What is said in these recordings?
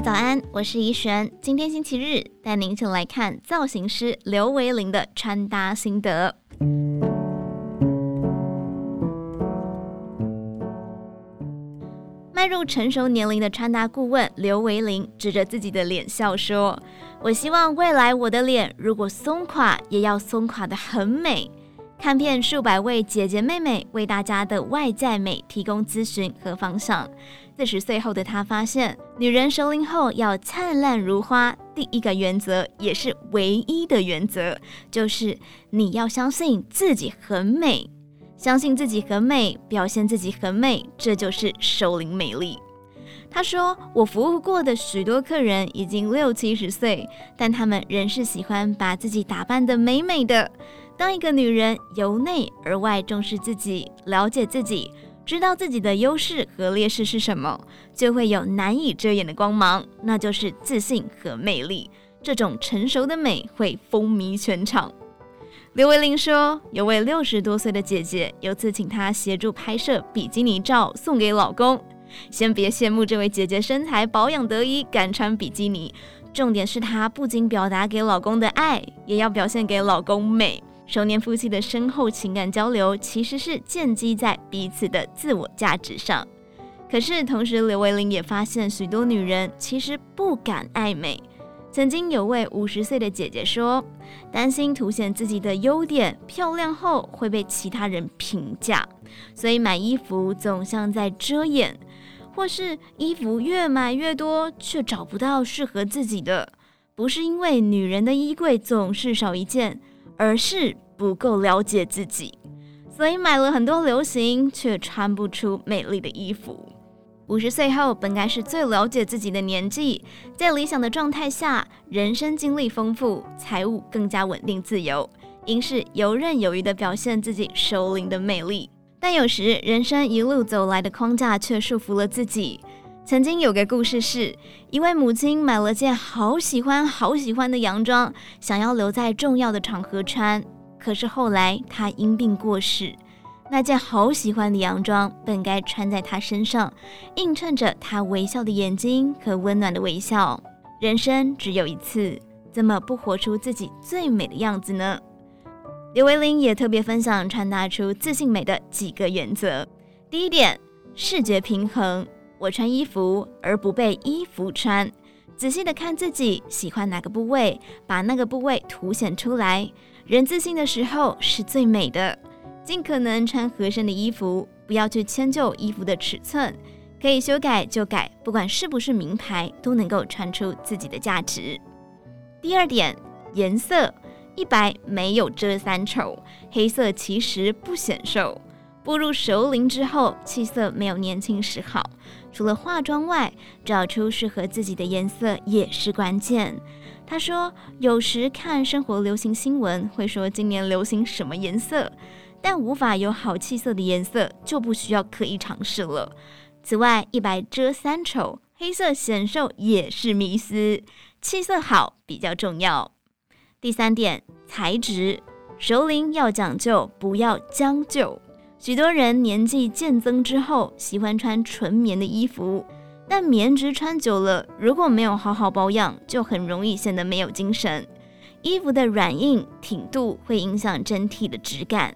早安，我是怡璇。今天星期日，带您一起来看造型师刘维伶的穿搭心得。迈入成熟年龄的穿搭顾问刘维伶指着自己的脸笑说：“我希望未来我的脸如果松垮，也要松垮的很美。”看遍数百位姐姐妹妹为大家的外在美提供咨询和方向。四十岁后的她发现，女人熟龄后要灿烂如花，第一个原则也是唯一的原则，就是你要相信自己很美，相信自己很美，表现自己很美，这就是熟龄美丽。她说：“我服务过的许多客人已经六七十岁，但他们仍是喜欢把自己打扮得美美的。”当一个女人由内而外重视自己，了解自己，知道自己的优势和劣势是什么，就会有难以遮掩的光芒，那就是自信和魅力。这种成熟的美会风靡全场。刘维玲说，有位六十多岁的姐姐，有次请她协助拍摄比基尼照送给老公。先别羡慕这位姐姐身材保养得宜，敢穿比基尼，重点是她不仅表达给老公的爱，也要表现给老公美。熟年夫妻的深厚情感交流，其实是建基在彼此的自我价值上。可是，同时刘维玲也发现，许多女人其实不敢爱美。曾经有位五十岁的姐姐说，担心凸显自己的优点，漂亮后会被其他人评价，所以买衣服总像在遮掩，或是衣服越买越多，却找不到适合自己的。不是因为女人的衣柜总是少一件。而是不够了解自己，所以买了很多流行却穿不出美丽的衣服。五十岁后本该是最了解自己的年纪，在理想的状态下，人生经历丰富，财务更加稳定自由，应是游刃有余地表现自己熟龄的魅力。但有时人生一路走来的框架却束缚了自己。曾经有个故事是，一位母亲买了件好喜欢、好喜欢的洋装，想要留在重要的场合穿。可是后来她因病过世，那件好喜欢的洋装本该穿在她身上，映衬着她微笑的眼睛和温暖的微笑。人生只有一次，怎么不活出自己最美的样子呢？刘维玲也特别分享穿搭出自信美的几个原则。第一点，视觉平衡。我穿衣服而不被衣服穿，仔细的看自己喜欢哪个部位，把那个部位凸显出来。人自信的时候是最美的，尽可能穿合身的衣服，不要去迁就衣服的尺寸，可以修改就改，不管是不是名牌，都能够穿出自己的价值。第二点，颜色，一白没有遮三丑，黑色其实不显瘦。步入熟龄之后，气色没有年轻时好。除了化妆外，找出适合自己的颜色也是关键。他说，有时看生活流行新闻，会说今年流行什么颜色，但无法有好气色的颜色，就不需要刻意尝试了。此外，一白遮三丑，黑色显瘦也是迷思，气色好比较重要。第三点，材质，熟龄要讲究，不要将就。许多人年纪渐增之后，喜欢穿纯棉的衣服，但棉质穿久了，如果没有好好保养，就很容易显得没有精神。衣服的软硬挺度会影响整体的质感。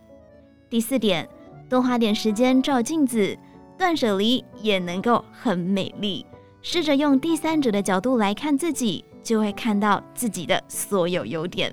第四点，多花点时间照镜子，断舍离也能够很美丽。试着用第三者的角度来看自己，就会看到自己的所有优点。